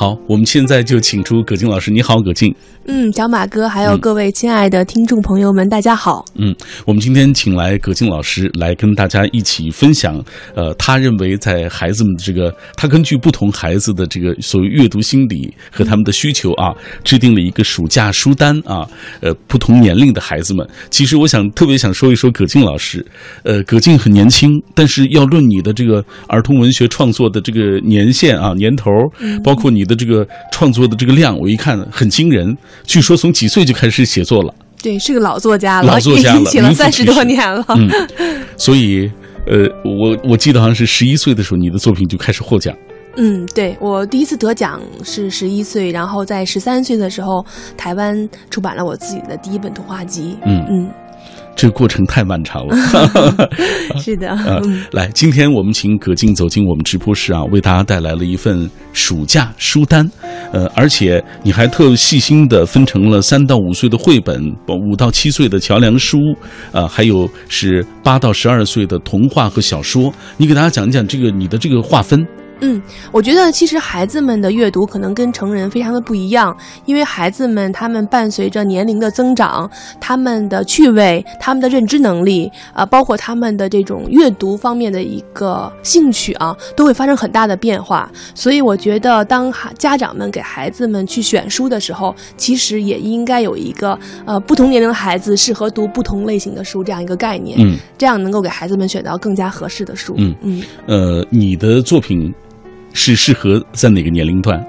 好，我们现在就请出葛静老师。你好，葛静。嗯，小马哥，还有各位亲爱的听众朋友们，大家好。嗯，我们今天请来葛静老师来跟大家一起分享。呃，他认为在孩子们的这个，他根据不同孩子的这个所谓阅读心理和他们的需求啊，制定了一个暑假书单啊。呃，不同年龄的孩子们，其实我想特别想说一说葛静老师。呃，葛静很年轻，但是要论你的这个儿童文学创作的这个年限啊、年头，包括你的这个创作的这个量，我一看很惊人。据说从几岁就开始写作了，对，是个老作家了，老作家了，写了三十多年了。嗯，所以，呃，我我记得好像是十一岁的时候，你的作品就开始获奖。嗯，对我第一次得奖是十一岁，然后在十三岁的时候，台湾出版了我自己的第一本童话集。嗯嗯。这个过程太漫长了，是的。来，今天我们请葛静走进我们直播室啊，为大家带来了一份暑假书单。呃，而且你还特细心的分成了三到五岁的绘本，五到七岁的桥梁书，呃，还有是八到十二岁的童话和小说。你给大家讲一讲这个你的这个划分。嗯，我觉得其实孩子们的阅读可能跟成人非常的不一样，因为孩子们他们伴随着年龄的增长，他们的趣味、他们的认知能力啊，包括他们的这种阅读方面的一个兴趣啊，都会发生很大的变化。所以我觉得，当家长们给孩子们去选书的时候，其实也应该有一个呃不同年龄的孩子适合读不同类型的书这样一个概念，嗯，这样能够给孩子们选到更加合适的书。嗯嗯，呃，你的作品。是适合在哪个年龄段？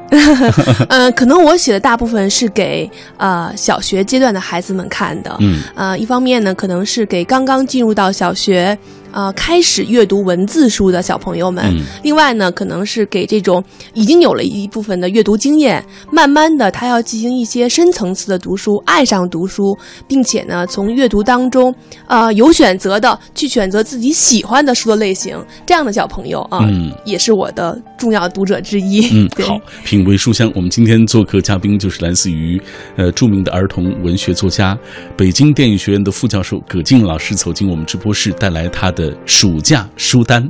嗯，可能我写的大部分是给呃小学阶段的孩子们看的。嗯，呃，一方面呢，可能是给刚刚进入到小学。呃，开始阅读文字书的小朋友们，另外呢，可能是给这种已经有了一部分的阅读经验，慢慢的他要进行一些深层次的读书，爱上读书，并且呢，从阅读当中，呃，有选择的去选择自己喜欢的书的类型，这样的小朋友啊，也是我的重要读者之一。嗯，好，品味书香，我们今天做客嘉宾就是来自于呃著名的儿童文学作家，北京电影学院的副教授葛静老师走进我们直播室，带来他。的的暑假书单。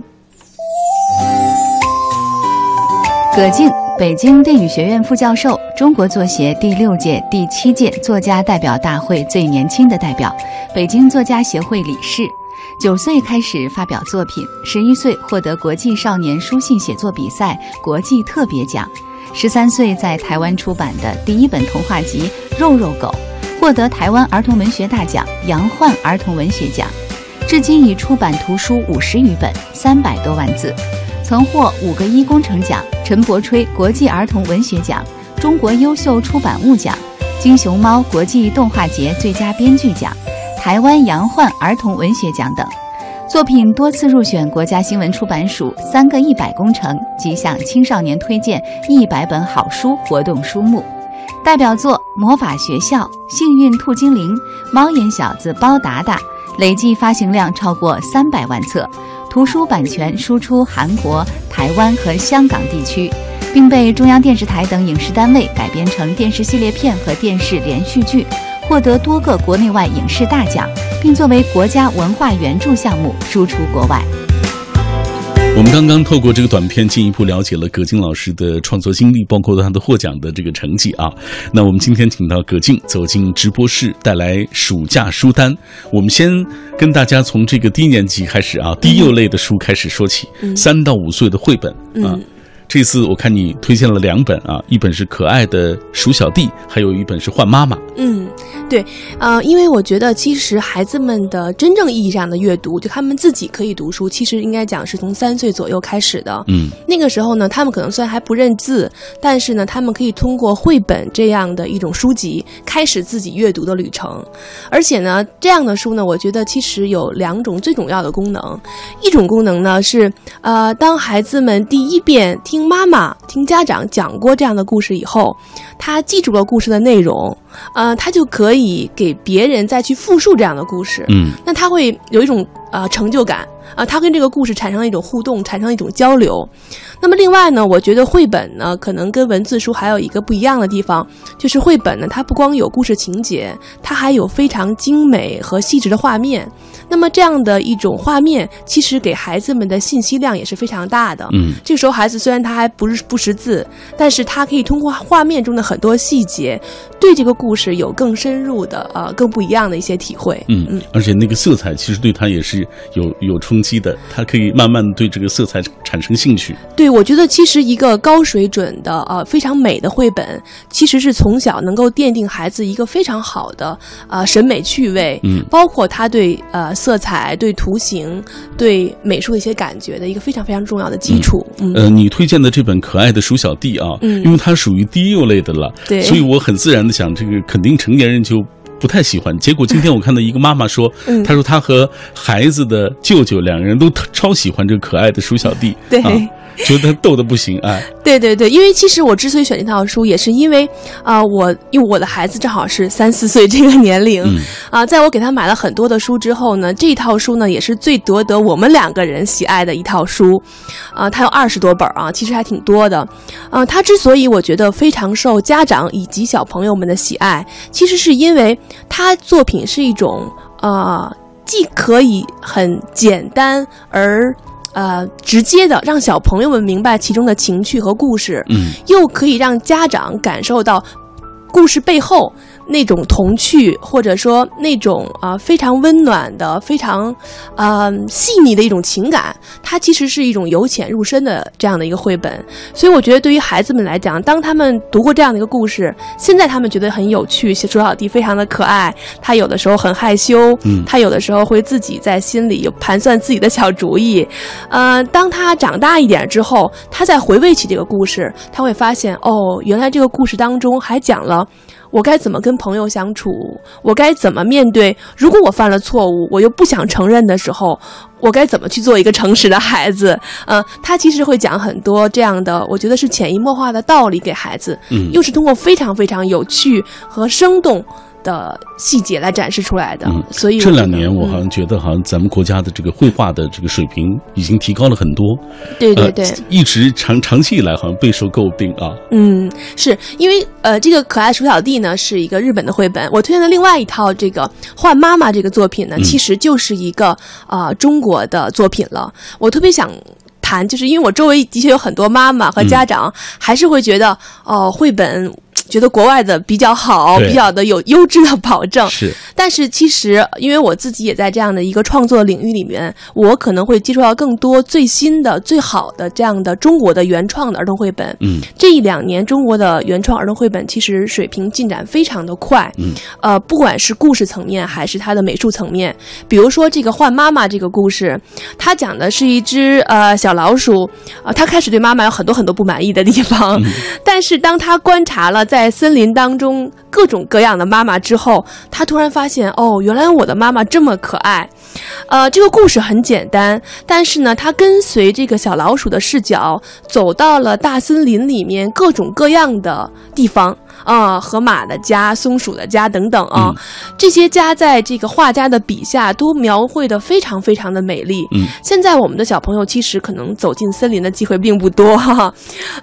葛静，北京电影学院副教授，中国作协第六届、第七届作家代表大会最年轻的代表，北京作家协会理事。九岁开始发表作品，十一岁获得国际少年书信写作比赛国际特别奖，十三岁在台湾出版的第一本童话集《肉肉狗》，获得台湾儿童文学大奖杨焕儿童文学奖。至今已出版图书五十余本，三百多万字，曾获五个一工程奖、陈伯吹国际儿童文学奖、中国优秀出版物奖、金熊猫国际动画节最佳编剧奖、台湾杨焕儿童文学奖等。作品多次入选国家新闻出版署“三个一百工程”及向青少年推荐一百本好书活动书目。代表作《魔法学校》《幸运兔精灵》《猫眼小子包达达》。累计发行量超过三百万册，图书版权输出韩国、台湾和香港地区，并被中央电视台等影视单位改编成电视系列片和电视连续剧，获得多个国内外影视大奖，并作为国家文化援助项目输出国外。我们刚刚透过这个短片进一步了解了葛静老师的创作经历，包括他的获奖的这个成绩啊。那我们今天请到葛静走进直播室，带来暑假书单。我们先跟大家从这个低年级开始啊，低幼类的书开始说起，三到五岁的绘本啊。这次我看你推荐了两本啊，一本是可爱的鼠小弟，还有一本是换妈妈。嗯，对，呃，因为我觉得其实孩子们的真正意义上的阅读，就他们自己可以读书，其实应该讲是从三岁左右开始的。嗯，那个时候呢，他们可能虽然还不认字，但是呢，他们可以通过绘本这样的一种书籍开始自己阅读的旅程。而且呢，这样的书呢，我觉得其实有两种最重要的功能，一种功能呢是，呃，当孩子们第一遍听。听妈妈、听家长讲过这样的故事以后，他记住了故事的内容，呃，他就可以给别人再去复述这样的故事。嗯，那他会有一种呃成就感，啊，他跟这个故事产生了一种互动，产生了一种交流。那么另外呢，我觉得绘本呢，可能跟文字书还有一个不一样的地方，就是绘本呢，它不光有故事情节，它还有非常精美和细致的画面。那么这样的一种画面，其实给孩子们的信息量也是非常大的。嗯，这个时候孩子虽然他还不是不识字，但是他可以通过画面中的很多细节，对这个故事有更深入的呃更不一样的一些体会。嗯嗯，而且那个色彩其实对他也是有有冲击的，他可以慢慢对这个色彩产生兴趣。对，我觉得其实一个高水准的呃非常美的绘本，其实是从小能够奠定孩子一个非常好的呃审美趣味，嗯，包括他对呃色彩、对图形、对美术的一些感觉的一个非常非常重要的基础。嗯，呃，你推荐的这本《可爱的鼠小弟》啊，嗯因为它属于低幼类的了，对所以我很自然的想，这个肯定成年人就。不太喜欢，结果今天我看到一个妈妈说，嗯。她说她和孩子的舅舅两个人都超喜欢这个可爱的鼠小弟，对。啊，觉得逗得不行，哎，对对对，因为其实我之所以选这套书，也是因为啊、我因为我的孩子正好是三四岁这个年龄，嗯。啊，在我给他买了很多的书之后呢，这套书呢也是最夺得我们两个人喜爱的一套书，啊，它有二十多本啊，其实还挺多的，啊，它之所以我觉得非常受家长以及小朋友们的喜爱，其实是因为它作品是一种啊，既可以很简单而呃直接的让小朋友们明白其中的情趣和故事，嗯。又可以让家长感受到故事背后那种童趣，或者说那种啊、非常温暖的、非常啊、细腻的一种情感。它其实是一种由浅入深的这样的一个绘本。所以我觉得对于孩子们来讲，当他们读过这样的一个故事，现在他们觉得很有趣，鼠小弟非常的可爱，他有的时候很害羞，嗯他有的时候会自己在心里有盘算自己的小主意。呃，当他长大一点之后，他再回味起这个故事，他会发现哦，原来这个故事当中还讲了。我该怎么跟朋友相处？我该怎么面对？如果我犯了错误，我又不想承认的时候，我该怎么去做一个诚实的孩子？呃，他其实会讲很多这样的，我觉得是潜移默化的道理给孩子，嗯又是通过非常非常有趣和生动的细节来展示出来的。嗯所以这两年我好像嗯觉得，好像咱们国家的这个绘画的这个水平已经提高了很多。对对对，呃，一直长长期以来好像备受诟病啊。嗯，是因为呃，这个可爱鼠小弟呢是一个日本的绘本，我推荐的另外一套这个《换妈妈》这个作品呢，嗯其实就是一个啊、呃中国的作品了。我特别想。谈，就是因为我周围的确有很多妈妈和家长，还是会觉得哦，绘本觉得国外的比较好，比较的有优质的保证。是，但是其实，因为我自己也在这样的一个创作领域里面，我可能会接触到更多最新的、最好的这样的中国的原创的儿童绘本。嗯这一两年，中国的原创儿童绘本其实水平进展非常的快。嗯，呃，不管是故事层面还是它的美术层面，比如说这个换妈妈这个故事，它讲的是一只呃小老鼠，呃，它开始对妈妈有很多很多不满意的地方，但是当它观察了在在森林当中各种各样的妈妈之后，他突然发现，哦，原来我的妈妈这么可爱。呃，这个故事很简单，但是呢，他跟随这个小老鼠的视角，走到了大森林里面各种各样的地方啊、河马的家、松鼠的家等等啊，这些家在这个画家的笔下都描绘的非常非常的美丽。嗯，现在我们的小朋友其实可能走进森林的机会并不多，哈哈。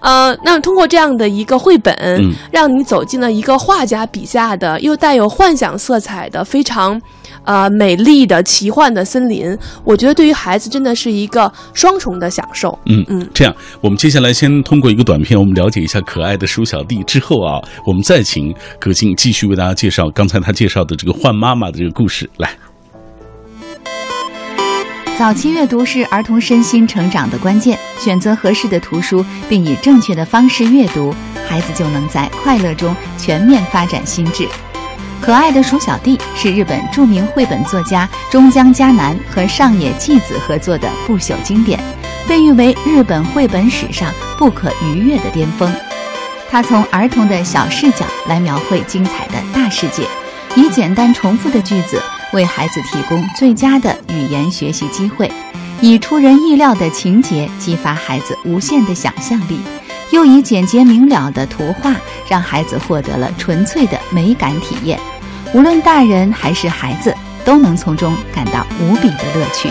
呃，那通过这样的一个绘本，嗯让你走进了一个画家笔下的又带有幻想色彩的非常。呃，美丽的奇幻的森林，我觉得对于孩子真的是一个双重的享受。嗯嗯这样，我们接下来先通过一个短片，我们了解一下可爱的鼠小弟。之后啊，我们再请葛静继续为大家介绍刚才他介绍的这个换妈妈的这个故事。来，早期阅读是儿童身心成长的关键，选择合适的图书，并以正确的方式阅读，孩子就能在快乐中全面发展心智。可爱的鼠小弟是日本著名绘本作家中江嘉南和上野纪子合作的不朽经典，被誉为日本绘本史上不可逾越的巅峰。他从儿童的小视角来描绘精彩的大世界，以简单重复的句子为孩子提供最佳的语言学习机会，以出人意料的情节激发孩子无限的想象力，又以简洁明了的图画让孩子获得了纯粹的美感体验。无论大人还是孩子，都能从中感到无比的乐趣。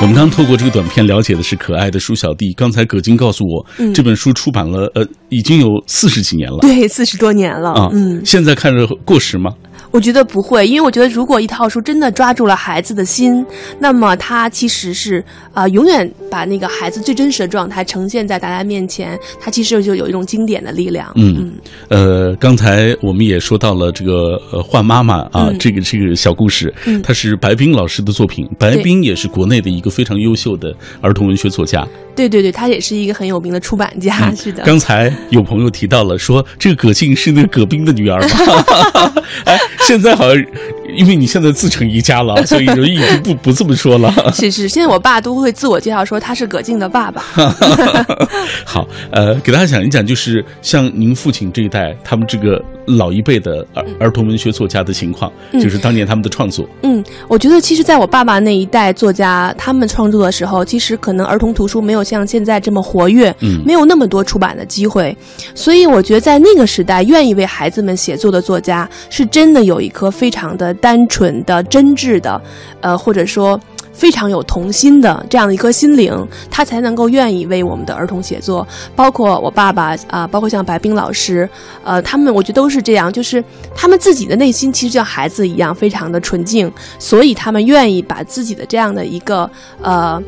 我们刚透过这个短片了解的是可爱的鼠小弟。刚才葛晶告诉我，嗯这本书出版了，呃，已经有四十几年了。对，四十多年了。啊，嗯，现在看着过时吗？我觉得不会，因为我觉得如果一套书真的抓住了孩子的心，那么它其实是呃永远把那个孩子最真实的状态呈现在大家面前，它其实就有一种经典的力量。嗯呃，刚才我们也说到了这个呃换妈妈啊，嗯这个这个小故事，嗯它是白冰老师的作品。白冰也是国内的一个非常优秀的儿童文学作家。对对对，他也是一个很有名的出版家，嗯是的。刚才有朋友提到了，说这个葛静是那个葛冰的女儿吗？哎，现在好像因为你现在自成一家了，所以就一直不不这么说了。是是，现在我爸都会自我介绍说他是葛静的爸爸。好，呃，给大家讲一讲，就是像您父亲这一代，他们这个老一辈的儿儿童文学作家的情况，嗯就是当年他们的创作。嗯，我觉得其实在我爸爸那一代作家他们创作的时候，其实可能儿童图书没有像现在这么活跃，嗯没有那么多出版的机会，所以我觉得在那个时代，愿意为孩子们写作的作家，是真的有一颗非常的单纯的、真挚的，呃，或者说。非常有童心的这样的一颗心灵，他才能够愿意为我们的儿童写作。包括我爸爸啊、包括像白冰老师，呃，他们我觉得都是这样，就是他们自己的内心其实像孩子一样，非常的纯净，所以他们愿意把自己的这样的一个呃，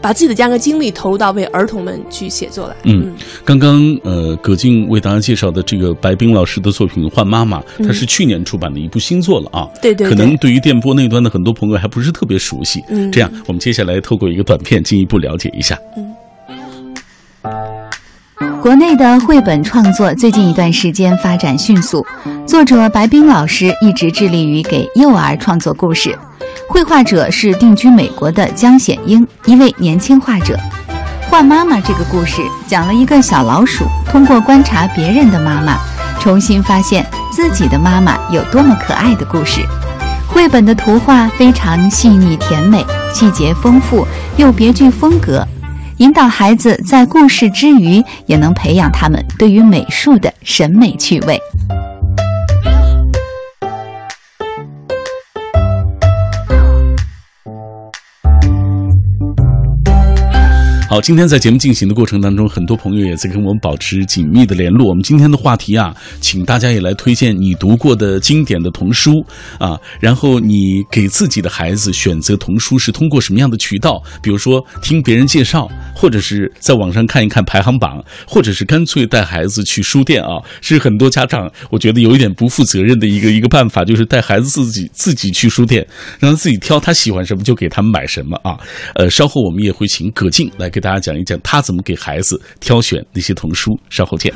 把自己的这样一个精力投入到为儿童们去写作来。嗯刚刚呃，葛静为大家介绍的这个白冰老师的作品《换妈妈》，嗯它是去年出版的一部新作了啊。对对对可能对于电波那端的很多朋友还不是特别熟悉。嗯这样，我们接下来透过一个短片进一步了解一下。嗯国内的绘本创作最近一段时间发展迅速，作者白冰老师一直致力于给幼儿创作故事，绘画者是定居美国的江显英，一位年轻画者。画妈妈这个故事讲了一个小老鼠通过观察别人的妈妈，重新发现自己的妈妈有多么可爱的故事。绘本的图画非常细腻甜美，细节丰富又别具风格，引导孩子在故事之余，也能培养他们对于美术的审美趣味。好，今天在节目进行的过程当中，很多朋友也在跟我们保持紧密的联络。我们今天的话题啊，请大家也来推荐你读过的经典的童书啊，然后你给自己的孩子选择童书是通过什么样的渠道？比如说听别人介绍，或者是在网上看一看排行榜，或者是干脆带孩子去书店啊，是很多家长我觉得有一点不负责任的一个 一个办法，就是带孩子自己自己去书店，让他自己挑他喜欢什么就给他们买什么啊。呃，稍后我们也会请葛静来给给大家讲一讲他怎么给孩子挑选那些童书。稍后见。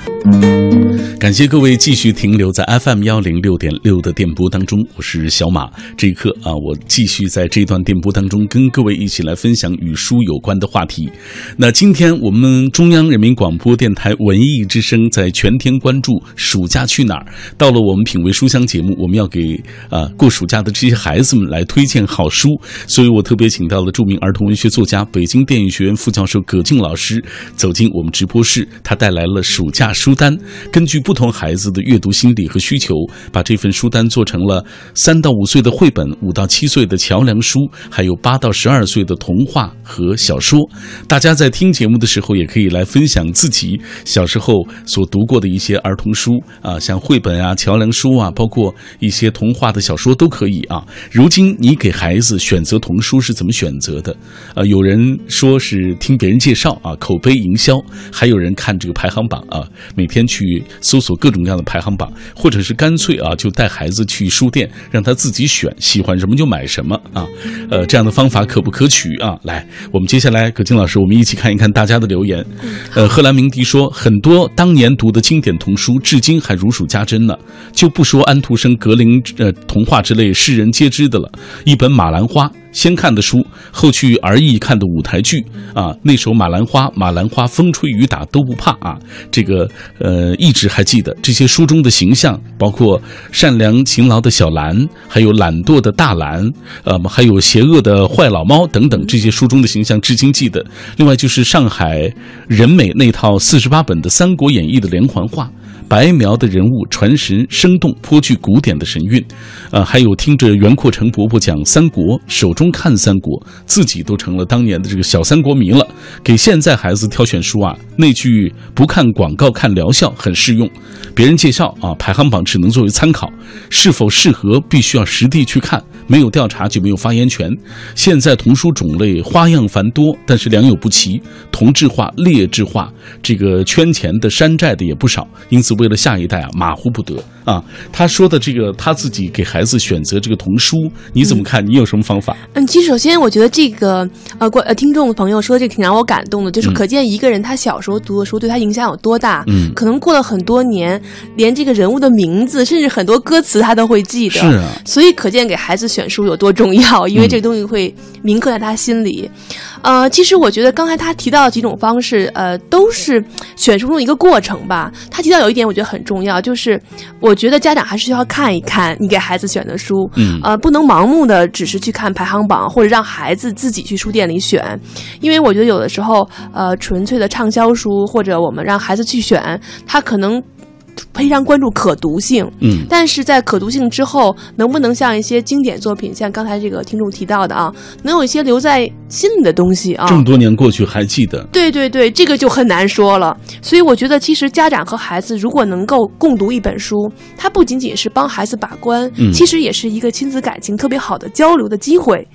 感谢各位继续停留在 FM 幺零六点六的电波当中，我是小马。这一刻啊，我继续在这段电波当中跟各位一起来分享与书有关的话题。那今天我们中央人民广播电台文艺之声在全天关注暑假去哪儿，到了我们品味书香节目，我们要给啊过暑假的这些孩子们来推荐好书，所以我特别请到了著名儿童文学作家、北京电影学院副教授葛静老师走进我们直播室，他带来了暑假书单，根据不同孩子的阅读心理和需求，把这份书单做成了三到五岁的绘本，五到七岁的桥梁书，还有八到十二岁的童话和小说。大家在听节目的时候，也可以来分享自己小时候所读过的一些儿童书啊，像绘本啊、桥梁书啊，包括一些童话的小说都可以啊。如今你给孩子选择童书是怎么选择的？呃，有人说是听别人介绍啊，口碑营销；还有人看这个排行榜啊，每天去搜索各种各样的排行榜，或者是干脆啊，就带孩子去书店，让他自己选，喜欢什么就买什么啊。呃，这样的方法可不可取啊？来，我们接下来葛静老师，我们一起看一看大家的留言。呃，贺兰鸣笛说，很多当年读的经典童书，至今还如数家珍呢。就不说安徒生、格林呃童话之类世人皆知的了，一本《马兰花》。先看的书，后去儿艺看的舞台剧啊，那首《马兰花》，马兰花风吹雨打都不怕啊。这个呃，一直还记得这些书中的形象，包括善良勤劳的小兰，还有懒惰的大兰，呃，还有邪恶的坏老猫等等，这些书中的形象至今记得。另外就是上海人美那套四十八本的《三国演义》的连环画。白描的人物传神生动，颇具古典的神韵。呃，还有听着袁阔成伯伯讲三国，手中看三国，自己都成了当年的这个小三国迷了。给现在孩子挑选书啊，那句不看广告看疗效很适用。别人介绍啊，排行榜只能作为参考，是否适合必须要实地去看。没有调查就没有发言权。现在童书种类花样繁多，但是良莠不齐，同质化、劣质化，这个圈钱的、山寨的也不少。因此，为了下一代啊，马虎不得啊。他说的这个他自己给孩子选择这个童书，你怎么看？你有什么方法？嗯，其实首先我觉得这个呃，观呃听众朋友说这个挺让我感动的，就是可见一个人他小时候读的书对他影响有多大。嗯，可能过了很多年，连这个人物的名字，甚至很多歌词他都会记得。是啊，所以可见给孩子选书有多重要，因为这个东西会铭刻在他心里。呃，其实我觉得刚才他提到的几种方式，呃，都是选书中的一个过程吧。他提到有一点我觉得很重要，就是我觉得家长还是需要看一看你给孩子选的书，嗯呃，不能盲目的只是去看排行榜，或者让孩子自己去书店里选，因为我觉得有的时候，呃，纯粹的畅销书或者我们让孩子去选，他可能。非常关注可读性，嗯但是在可读性之后，能不能像一些经典作品，像刚才这个听众提到的啊，能有一些留在心里的东西啊？这么多年过去还记得？对对对，这个就很难说了。所以我觉得，其实家长和孩子如果能够共读一本书，它不仅仅是帮孩子把关，嗯其实也是一个亲子感情特别好的交流的机会。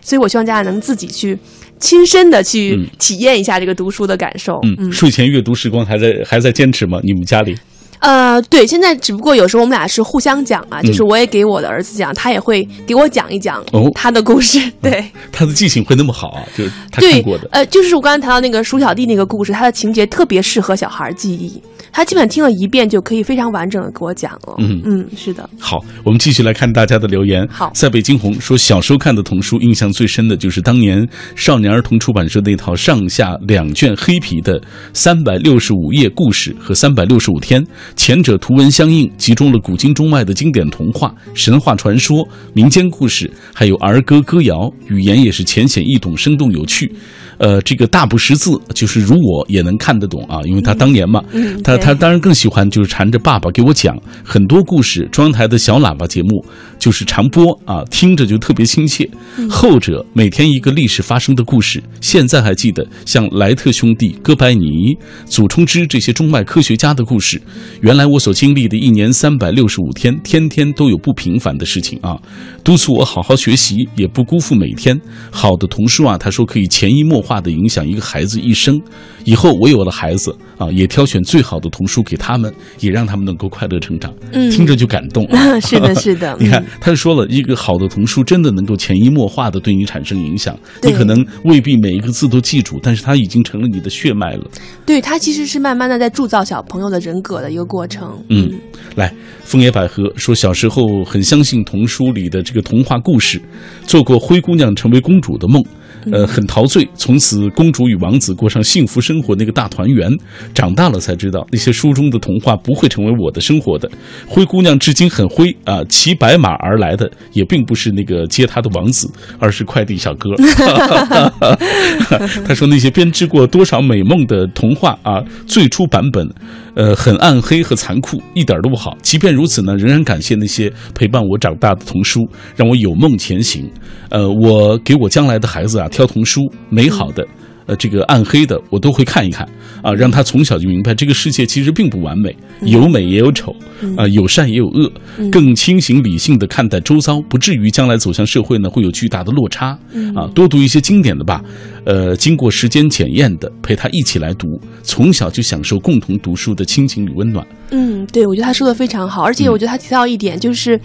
所以我希望家长能自己去亲身的去嗯体验一下这个读书的感受。嗯，睡前阅读时光还在还在坚持吗？你们家里？呃，对，现在只不过有时候我们俩是互相讲啊，就是嗯我也给我的儿子讲，他也会给我讲一讲哦他的故事。对，他的记性会那么好啊？就是他对看过的，。呃，就是我刚才谈到那个鼠小弟那个故事，他的情节特别适合小孩记忆，他基本听了一遍就可以非常完整的给我讲了。嗯嗯，是的，好，我们继续来看大家的留言。好塞北惊鸿说，小时候看的童书，印象最深的就是当年少年儿童出版社那套上下两卷黑皮的三百六十五页故事和三百六十五天，前者图文相应，集中了古今中外的经典童话、神话传说、民间故事，还有儿歌歌谣，语言也是浅显易懂、生动有趣。呃，这个大不识字，就是如我也能看得懂啊，因为他当年嘛，他他当然更喜欢就是缠着爸爸给我讲很多故事。中央台的小喇叭节目就是长播啊，听着就特别亲切。后者每天一个历史发生的故事，现在还记得像莱特兄弟、哥白尼、祖冲之这些中外科学家的故事。原来我所经历的一年三百六十五天，天天都有不平凡的事情啊，督促我好好学习，也不辜负每天。好的童书啊，他说可以潜移默化的影响一个孩子一生。以后我有了孩子啊，也挑选最好的童书给他们，也让他们能够快乐成长。嗯听着就感动啊。是的，是的。你看嗯，他就说了一个好的童书，真的能够潜移默化的对你产生影响。你可能未必每一个字都记住，但是它已经成了你的血脉了。对它其实是慢慢的在铸造小朋友的人格的一个过程。嗯，来，枫叶百合说，小时候很相信童书里的这个童话故事，做过灰姑娘成为公主的梦。呃，很陶醉，从此公主与王子过上幸福生活那个大团圆。长大了才知道，那些书中的童话不会成为我的生活的。灰姑娘至今很灰啊，骑白马而来的也并不是那个接她的王子，而是快递小哥。他说那些编织过多少美梦的童话啊，最初版本，呃，很暗黑和残酷，一点都不好。即便如此呢，仍然感谢那些陪伴我长大的童书，让我有梦前行。呃，我给我将来的孩子啊挑童书，美好的。呃，这个暗黑的我都会看一看啊，让他从小就明白这个世界其实并不完美，有美也有丑，啊，有善也有恶，更清醒理性的看待周遭，不至于将来走向社会呢会有巨大的落差啊。多读一些经典的吧，呃，经过时间检验的，陪他一起来读，从小就享受共同读书的亲情与温暖。嗯，对，我觉得他说的非常好，而且嗯我觉得他提到一点就是，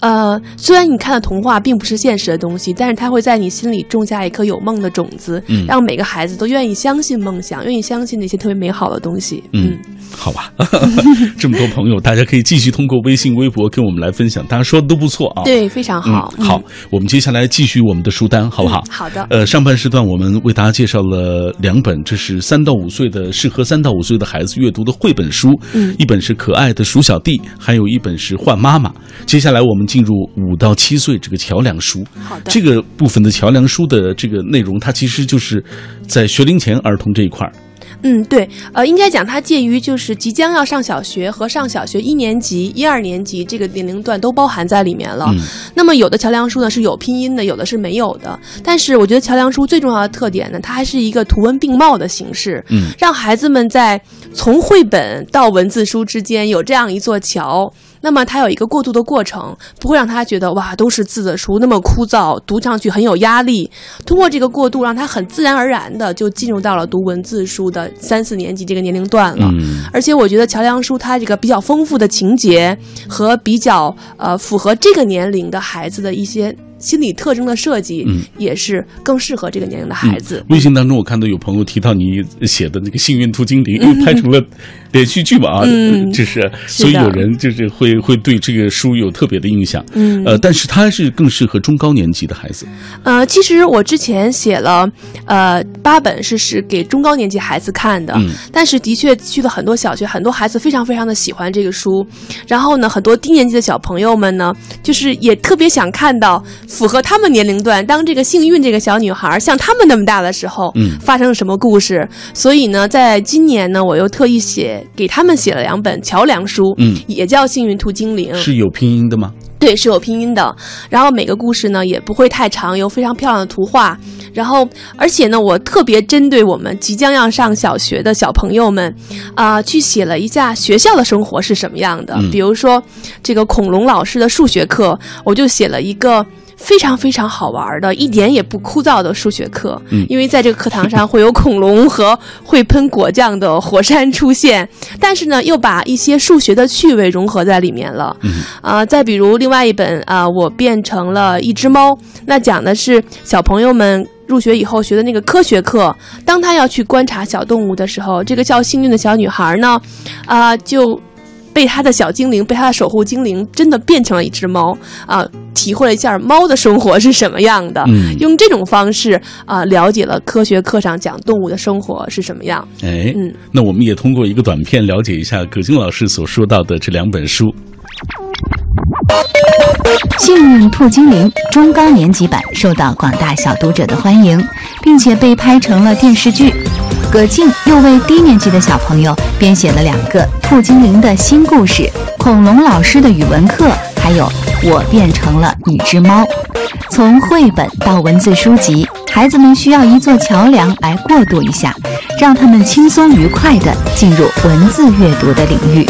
呃，虽然你看的童话并不是现实的东西，但是它会在你心里种下一颗有梦的种子，嗯让每个孩子都愿意相信梦想，愿意相信那些特别美好的东西。嗯，好吧，这么多朋友，大家可以继续通过微信、微博跟我们来分享，大家说的都不错啊。对，非常好。嗯，好，我们接下来继续我们的书单，好不好？嗯好的呃，上半时段我们为大家介绍了两本，这是三到五岁的适合三到五岁的孩子阅读的绘本书，嗯一本是可爱的鼠小弟，还有一本是换妈妈。接下来我们进入五到七岁这个桥梁书。好的这个部分的桥梁书的这个内容，它其实就是在学龄前儿童这一块儿。嗯，对，呃，应该讲它介于就是即将要上小学和上小学一年级、一二年级这个年龄段都包含在里面了。嗯那么有的桥梁书呢是有拼音的，有的是没有的。但是我觉得桥梁书最重要的特点呢，它还是一个图文并茂的形式，嗯，让孩子们在从绘本到文字书之间有这样一座桥。那么他有一个过渡的过程，不会让他觉得哇都是字的书那么枯燥，读上去很有压力。通过这个过渡，让他很自然而然的就进入到了读文字书的三四年级这个年龄段了。嗯而且我觉得桥梁书它这个比较丰富的情节和比较呃符合这个年龄的孩子的一些心理特征的设计，嗯也是更适合这个年龄的孩子。微信当中，我看到有朋友提到你写的那个《幸运兔精灵》又拍成了连续剧嘛啊，嗯就是所以有人就是会会对这个书有特别的印象。嗯呃，但是它是更适合中高年级的孩子。呃，其实我之前写了呃八本是是给中高年级孩子看的，嗯但是的确去了很多小学，很多孩子非常非常的喜欢这个书。然后呢，很多低年级的小朋友们呢，就是也特别想看到符合他们年龄段，当这个幸运这个小女孩像他们那么大的时候，嗯发生了什么故事。所以呢，在今年呢，我又特意写给他们写了两本桥梁书，嗯也叫《幸运兔精灵》，是有拼音的吗？对，是有拼音的。然后每个故事呢也不会太长，有非常漂亮的图画。然后，而且呢，我特别针对我们即将要上小学的小朋友们，啊、去写了一下学校的生活是什么样的。嗯比如说，这个恐龙老师的数学课，我就写了一个。非常非常好玩的，一点也不枯燥的数学课。嗯因为在这个课堂上会有恐龙和会喷果酱的火山出现，但是呢，又把一些数学的趣味融合在里面了。嗯啊、再比如另外一本啊、我变成了一只猫，那讲的是小朋友们入学以后学的那个科学课。当他要去观察小动物的时候，这个叫幸运的小女孩呢，啊、就被他的小精灵，被他的守护精灵，真的变成了一只猫啊、体会了一下猫的生活是什么样的。嗯用这种方式啊、了解了科学课上讲动物的生活是什么样。哎，嗯那我们也通过一个短片了解一下葛静老师所说到的这两本书。《幸运兔精灵》中高年级版受到广大小读者的欢迎，并且被拍成了电视剧。葛静又为低年级的小朋友编写了两个兔精灵的新故事：恐龙老师的语文课，还有我变成了一只猫。从绘本到文字书籍，孩子们需要一座桥梁来过渡一下，让他们轻松愉快地进入文字阅读的领域。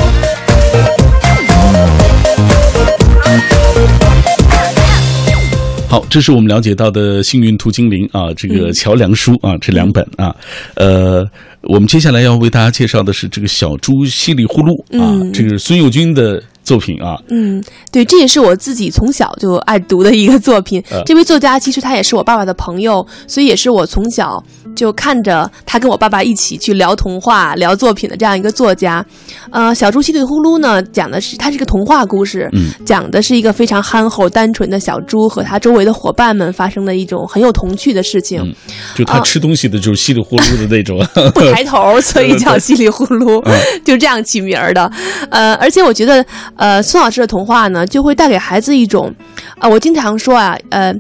好，这是我们了解到的《幸运兔精灵》啊，这个嗯。桥梁书啊，这两本啊，呃，我们接下来要为大家介绍的是这个小猪唏哩呼噜啊，嗯。这个是孙幼军的作品啊，嗯，对，这也是我自己从小就爱读的一个作品。呃这位作家其实他也是我爸爸的朋友，所以也是我从小就看着他跟我爸爸一起去聊童话、聊作品的这样一个作家。呃，小猪稀里呼噜呢，讲的是它是一个童话故事，嗯讲的是一个非常憨厚、单纯的小猪和他周围的伙伴们发生的一种很有童趣的事情。嗯就他吃东西的就是稀里呼噜的那种，不抬头，所以叫 稀里呼噜，就这样起名儿的。呃，而且我觉得，呃，孙老师的童话呢，就会带给孩子一种，啊、我经常说啊，呃。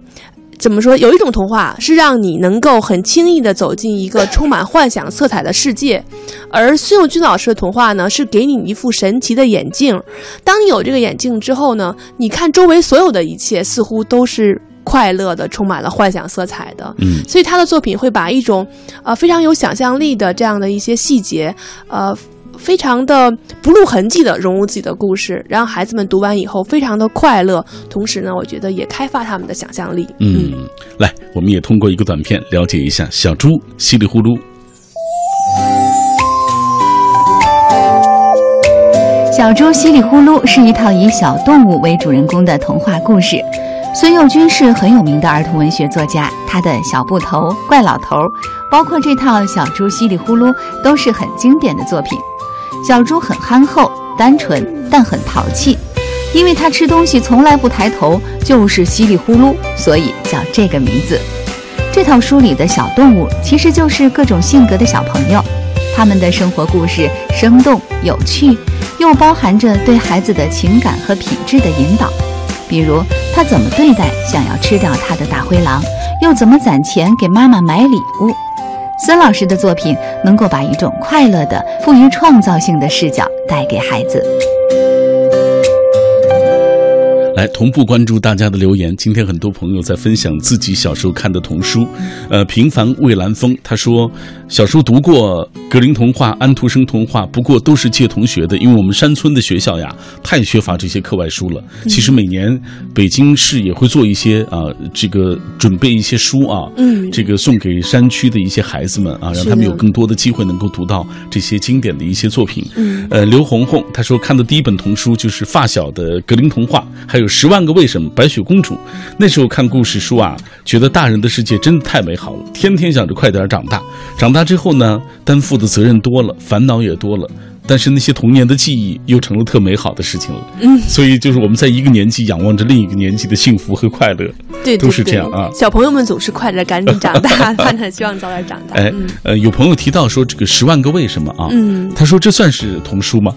怎么说？有一种童话是让你能够很轻易地走进一个充满幻想色彩的世界，而孙幼军老师的童话呢，是给你一副神奇的眼镜。当你有这个眼镜之后呢，你看周围所有的一切似乎都是快乐的，充满了幻想色彩的。嗯所以他的作品会把一种呃非常有想象力的这样的一些细节，呃。非常的不露痕迹的融入自己的故事，让孩子们读完以后非常的快乐，同时呢，我觉得也开发他们的想象力。嗯，来，我们也通过一个短片了解一下小猪稀里呼噜。小猪稀里呼噜是一套以小动物为主人公的童话故事。孙幼军是很有名的儿童文学作家，他的《小布头》《怪老头》，包括这套《小猪稀里呼噜》，都是很经典的作品。小猪很憨厚、单纯，但很淘气，因为它吃东西从来不抬头，就是稀里呼噜，所以叫这个名字。这套书里的小动物其实就是各种性格的小朋友，他们的生活故事生动有趣，又包含着对孩子的情感和品质的引导。比如，他怎么对待想要吃掉他的大灰狼，又怎么攒钱给妈妈买礼物。孙老师的作品能够把一种快乐的、富于创造性的视角带给孩子。来同步关注大家的留言。今天很多朋友在分享自己小时候看的童书。呃，平凡蔚蓝风他说，小时候读过格林童话、安徒生童话，不过都是借同学的，因为我们山村的学校呀太缺乏这些课外书了。其实每年北京市也会做一些啊，这个准备一些书啊，嗯这个送给山区的一些孩子们啊，让他们有更多的机会能够读到这些经典的一些作品。嗯呃，刘红红他说看的第一本童书就是发小的格林童话，还有《十万个为什么》白雪公主。那时候看故事书啊，觉得大人的世界真的太美好了，天天想着快点长大。长大之后呢，担负的责任多了，烦恼也多了。但是那些童年的记忆又成了特美好的事情了，嗯，所以就是我们在一个年纪仰望着另一个年纪的幸福和快乐，对，对都是这样啊小朋友们总是快着赶紧长大，盼着希望早点长大。哎嗯，呃，有朋友提到说这个《十万个为什么》啊，嗯他说这算是童书吗？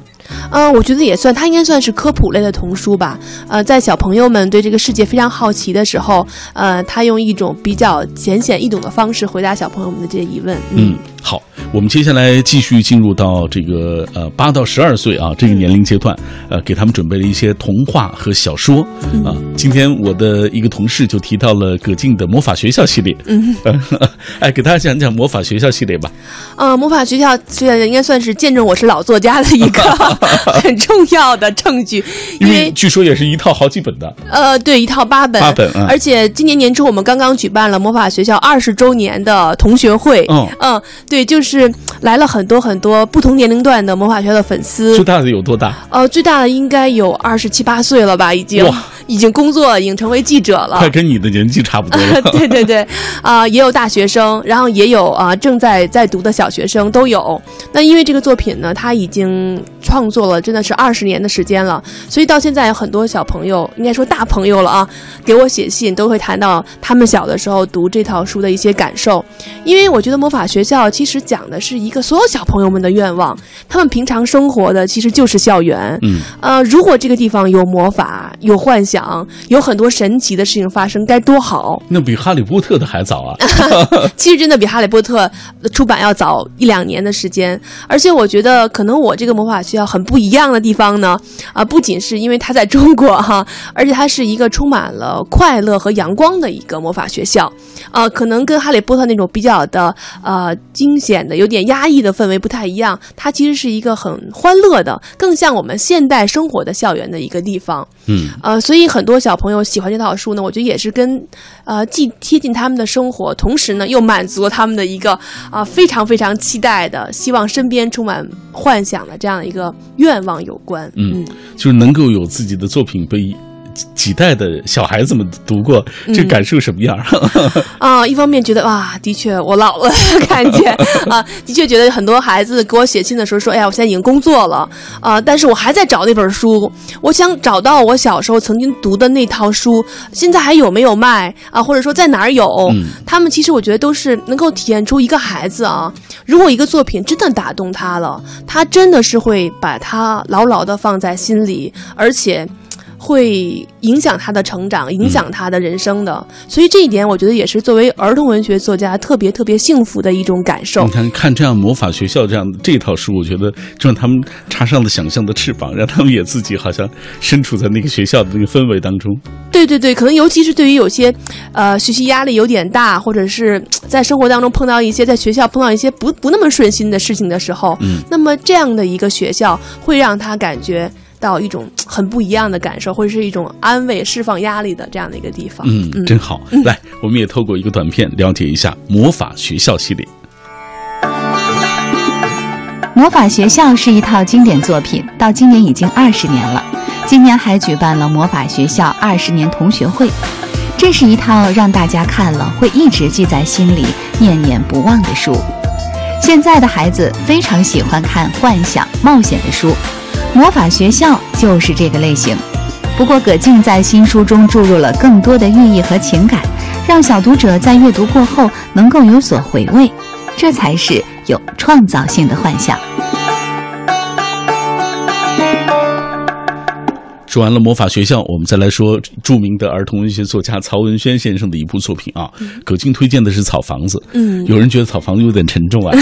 呃，我觉得也算，它应该算是科普类的童书吧。呃，在小朋友们对这个世界非常好奇的时候，呃，他用一种比较浅显易懂的方式回答小朋友们的这些疑问。嗯，好，我们接下来继续进入到这个呃八到十二岁啊这个年龄阶段，呃，给他们准备了一些童话和小说啊。今天我的一个同事就提到了葛静的魔法学校系列，嗯，哎，给大家讲讲魔法学校系列吧。呃，魔法学校现在应该算是见证我是老作家的一个 很重要的证据，因为据说也是一套好几本的，呃，对，一套八本，八本嗯。而且今年年初我们刚刚举办了魔法学校二十周年的同学会，嗯嗯，对，就是来了很多很多不同年龄段的魔法学校的粉丝。最，大的有多大？呃，最大的应该有二十七八岁了吧，已经哇，已经工作，已经成为记者了快。跟你的年纪差不多了。对对对，啊、也有大学生，然后也有啊、正在在读的小学生都有。那因为这个作品呢，他已经创作了真的是二十年的时间了，所以到现在有很多小朋友，应该说大朋友了啊，给我写信都会谈到他们小的时候读这套书的一些感受。因为我觉得魔法学校其实讲的是一个所有小朋友们的愿望，他们平常生活的其实就是校园。嗯，呃，如果这个地方有魔法、有幻想、有很多神奇的事情发生，该多好！那比哈利波特的还早啊。其实真的比《哈利波特》出版要早一两年的时间，而且我觉得可能我这个魔法学校很不一样的地方呢，啊、不仅是因为它在中国哈，而且它是一个充满了快乐和阳光的一个魔法学校，呃，可能跟《哈利波特》那种比较的呃惊险的、有点压抑的氛围不太一样，它其实是一个很欢乐的，更像我们现代生活的校园的一个地方。嗯，呃，所以很多小朋友喜欢这套书呢，我觉得也是跟呃既贴近他们的生活，同时呢又满足了他们的一个啊、非常非常期待的，希望身边充满幻想的这样的一个愿望有关。嗯就是能够有自己的作品被几几代的小孩子们读过，这感受什么样？啊，一方面觉得哇，的确我老了，感觉 啊，的确觉得很多孩子给我写信的时候说，哎呀，我现在已经工作了啊，但是我还在找那本书，我想找到我小时候曾经读的那套书，现在还有没有卖啊？或者说在哪儿有？嗯他们其实我觉得都是能够体现出一个孩子啊，如果一个作品真的打动他了，他真的是会把它牢牢的放在心里，而且。会影响他的成长，影响他的人生的，所以这一点我觉得也是作为儿童文学作家特别特别幸福的一种感受你。看看这样魔法学校这样这套书，我觉得就让他们插上了想象的翅膀，让他们也自己好像身处在那个学校的那个氛围当中。对对对，可能尤其是对于有些，呃，学习压力有点大，或者是在生活当中碰到一些在学校碰到一些不不那么顺心的事情的时候，嗯，那么这样的一个学校会让他感觉到一种很不一样的感受，或者是一种安慰、释放压力的这样的一个地方。嗯，真好。来，我们也透过一个短片了解一下魔法学校系列。魔法学校是一套经典作品，到今年已经二十年了。今年还举办了魔法学校二十年同学会，这是一套让大家看了会一直记在心里、念念不忘的书。现在的孩子非常喜欢看幻想、冒险的书，魔法学校就是这个类型。不过，葛静在新书中注入了更多的寓意和情感，让小读者在阅读过后能够有所回味，这才是有创造性的幻想。说完了魔法学校，我们再来说著名的儿童文学作家曹文轩先生的一部作品啊。葛静推荐的是《草房子》，嗯有人觉得《草房子》有点沉重啊。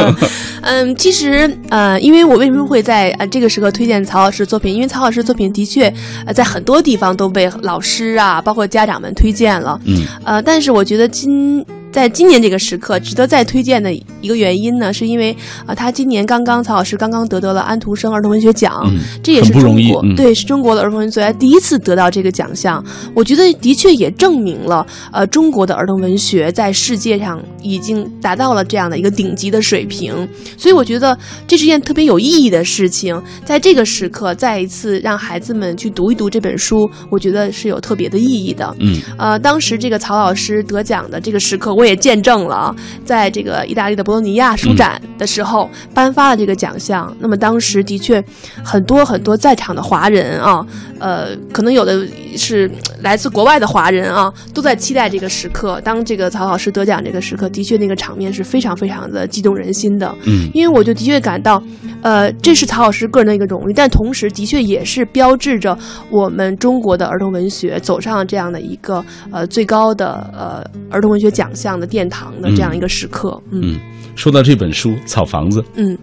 嗯，其实呃，因为我为什么会在呃这个时刻推荐曹老师作品？因为曹老师作品的确呃在很多地方都被老师啊，包括家长们推荐了。嗯，呃，但是我觉得今在今年这个时刻，值得再推荐的一个原因呢，是因为啊、呃他今年刚刚曹老师刚刚得得了安徒生儿童文学奖，嗯这也是中很不容易嗯国对是中国的儿童文学第一次得到这个奖项。我觉得的确也证明了呃中国的儿童文学在世界上已经达到了这样的一个顶级的水平，所以我觉得这是件特别有意义的事情。在这个时刻，再一次让孩子们去读一读这本书，我觉得是有特别的意义的。嗯呃，当时这个曹老师得奖的这个时刻，我也见证了啊，在这个意大利的博洛尼亚书展的时候，颁发了这个奖项。那么当时的确很多很多在场的华人啊，呃，可能有的是来自国外的华人啊，都在期待这个时刻。当这个曹老师得奖这个时刻，的确那个场面是非常非常的激动人心的。嗯因为我就的确感到，呃，这是曹老师个人的一个荣誉，但同时的确也是标志着我们中国的儿童文学走上了这样的一个呃最高的呃儿童文学奖项的殿堂的这样一个时刻。嗯嗯，说到这本书《草房子》，嗯，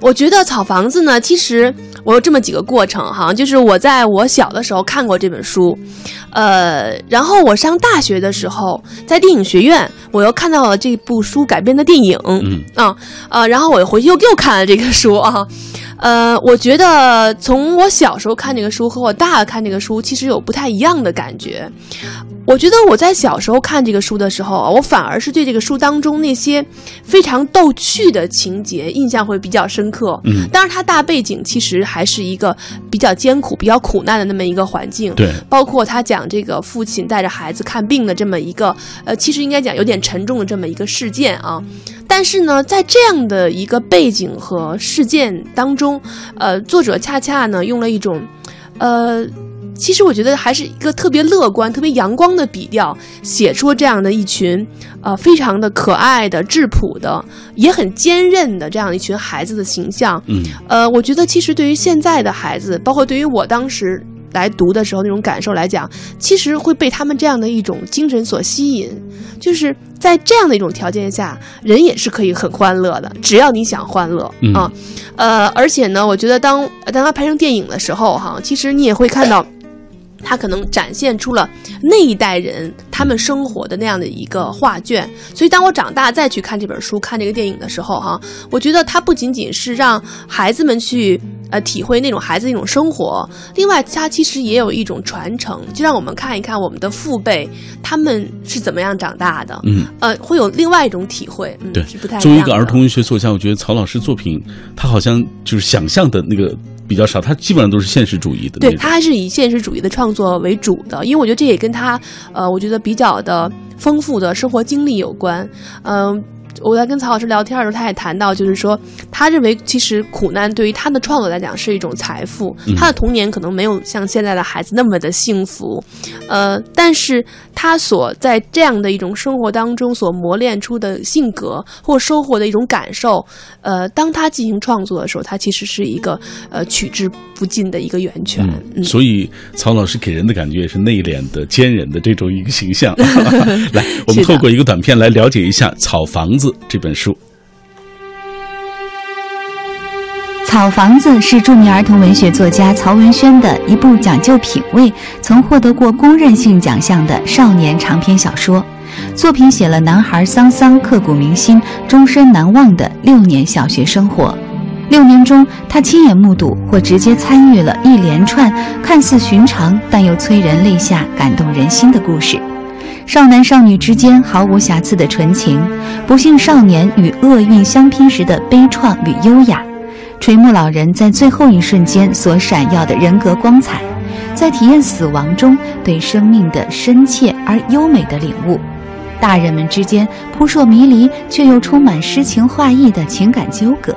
我觉得《草房子》呢，其实我有这么几个过程哈，就是我在我小的时候看过这本书，呃，然后我上大学的时候，在电影学院，我又看到了这部书改编的电影，嗯。啊呃，然后我又回去又又看了这个书啊，呃，我觉得从我小时候看这个书和我大了看这个书，其实有不太一样的感觉。我觉得我在小时候看这个书的时候啊，我反而是对这个书当中那些非常逗趣的情节印象会比较深刻。嗯，当然它大背景其实还是一个比较艰苦、比较苦难的那么一个环境。对，包括他讲这个父亲带着孩子看病的这么一个，呃，其实应该讲有点沉重的这么一个事件啊。但是呢，在这样的一个背景和事件当中，呃，作者恰恰呢用了一种，呃。其实我觉得还是一个特别乐观、特别阳光的笔调，写出这样的一群，呃，非常的可爱的、质朴的，也很坚韧的这样一群孩子的形象。嗯呃，我觉得其实对于现在的孩子，包括对于我当时来读的时候那种感受来讲，其实会被他们这样的一种精神所吸引，就是在这样的一种条件下，人也是可以很欢乐的，只要你想欢乐、嗯啊。呃，而且呢，我觉得当当他拍成电影的时候，哈，其实你也会看到。他可能展现出了那一代人他们生活的那样的一个画卷，所以当我长大再去看这本书、看这个电影的时候，哈，我觉得它不仅仅是让孩子们去呃体会那种孩子那种生活，另外它其实也有一种传承，就让我们看一看我们的父辈他们是怎么样长大的，嗯，呃，会有另外一种体会，嗯，对。是不太。作为一个儿童文学作家，我觉得曹老师作品，他好像就是想象的那个比较少，他基本上都是现实主义的。对他还是以现实主义的创作为主的，因为我觉得这也跟他呃，我觉得比较的丰富的生活经历有关。嗯、我在跟曹老师聊天的时候，他也谈到，就是说，他认为其实苦难对于他的创作来讲是一种财富。嗯他的童年可能没有像现在的孩子那么的幸福，呃，但是他所在这样的一种生活当中所磨练出的性格或收获的一种感受，呃，当他进行创作的时候，他其实是一个呃取之不尽的一个源泉。嗯，所以曹老师给人的感觉也是内敛的、坚韧的这种一个形象。来，我们透过一个短片来了解一下《草房子》这本书。《草房子》是著名儿童文学作家曹文轩的一部讲究品味、曾获得过公认性奖项的少年长篇小说。作品写了男孩桑桑刻骨铭心、终身难忘的六年小学生活。六年中，他亲眼目睹或直接参与了一连串看似寻常但又催人泪下、感动人心的故事。少男少女之间毫无瑕疵的纯情，不幸少年与厄运相拼时的悲怆与优雅，垂暮老人在最后一瞬间所闪耀的人格光彩，在体验死亡中对生命的深切而优美的领悟，大人们之间扑朔迷离却又充满诗情画意的情感纠葛，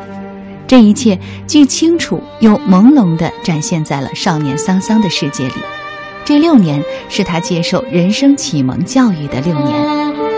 这一切既清楚又朦胧地展现在了少年桑桑的世界里。这六年是他接受人生启蒙教育的六年。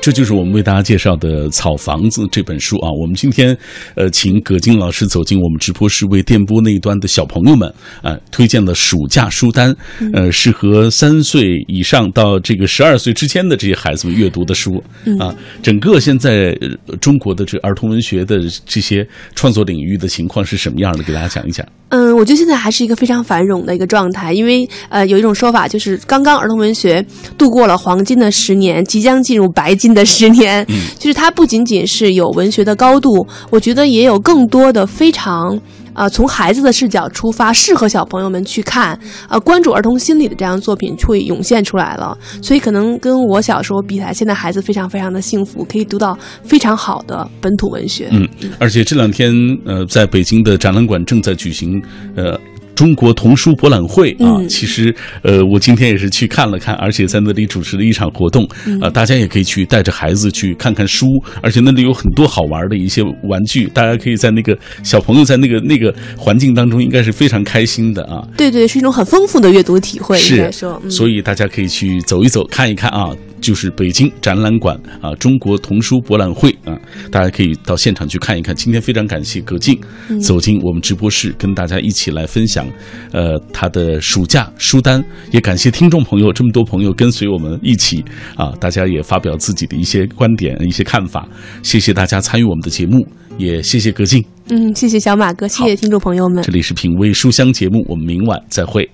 这就是我们为大家介绍的《草房子》这本书啊。我们今天呃，请葛静老师走进我们直播室，为电波那一端的小朋友们啊推荐了暑假书单，呃，适合三岁以上到这个十二岁之间的这些孩子们阅读的书啊。整个现在中国的这儿童文学的这些创作领域的情况是什么样的？给大家讲一讲。嗯，我觉得现在还是一个非常繁荣的一个状态，因为呃，有一种说法就是刚刚儿童文学度过了黄金的十年，即将进入白金的十年。嗯，就是它不仅仅是有文学的高度，我觉得也有更多的非常呃从孩子的视角出发，适合小朋友们去看，呃，关注儿童心理的这样作品会涌现出来了。所以可能跟我小时候比起来，现在孩子非常非常的幸福，可以读到非常好的本土文学。嗯，而且这两天呃，在北京的展览馆正在举行呃。中国童书博览会啊，其实呃，我今天也是去看了看，而且在那里主持了一场活动啊，大家也可以去带着孩子去看看书，而且那里有很多好玩的一些玩具，大家可以在那个小朋友在那个那个环境当中，应该是非常开心的啊。对对，是一种很丰富的阅读体会，是说，所以大家可以去走一走，看一看啊。就是北京展览馆啊，中国童书博览会啊，大家可以到现场去看一看。今天非常感谢葛静走进我们直播室，跟大家一起来分享，呃，他的暑假书单。也感谢听众朋友这么多朋友跟随我们一起啊，大家也发表自己的一些观点、一些看法。谢谢大家参与我们的节目，也谢谢葛静。嗯，谢谢小马哥，谢谢听众朋友们。这里是品味书香节目，我们明晚再会。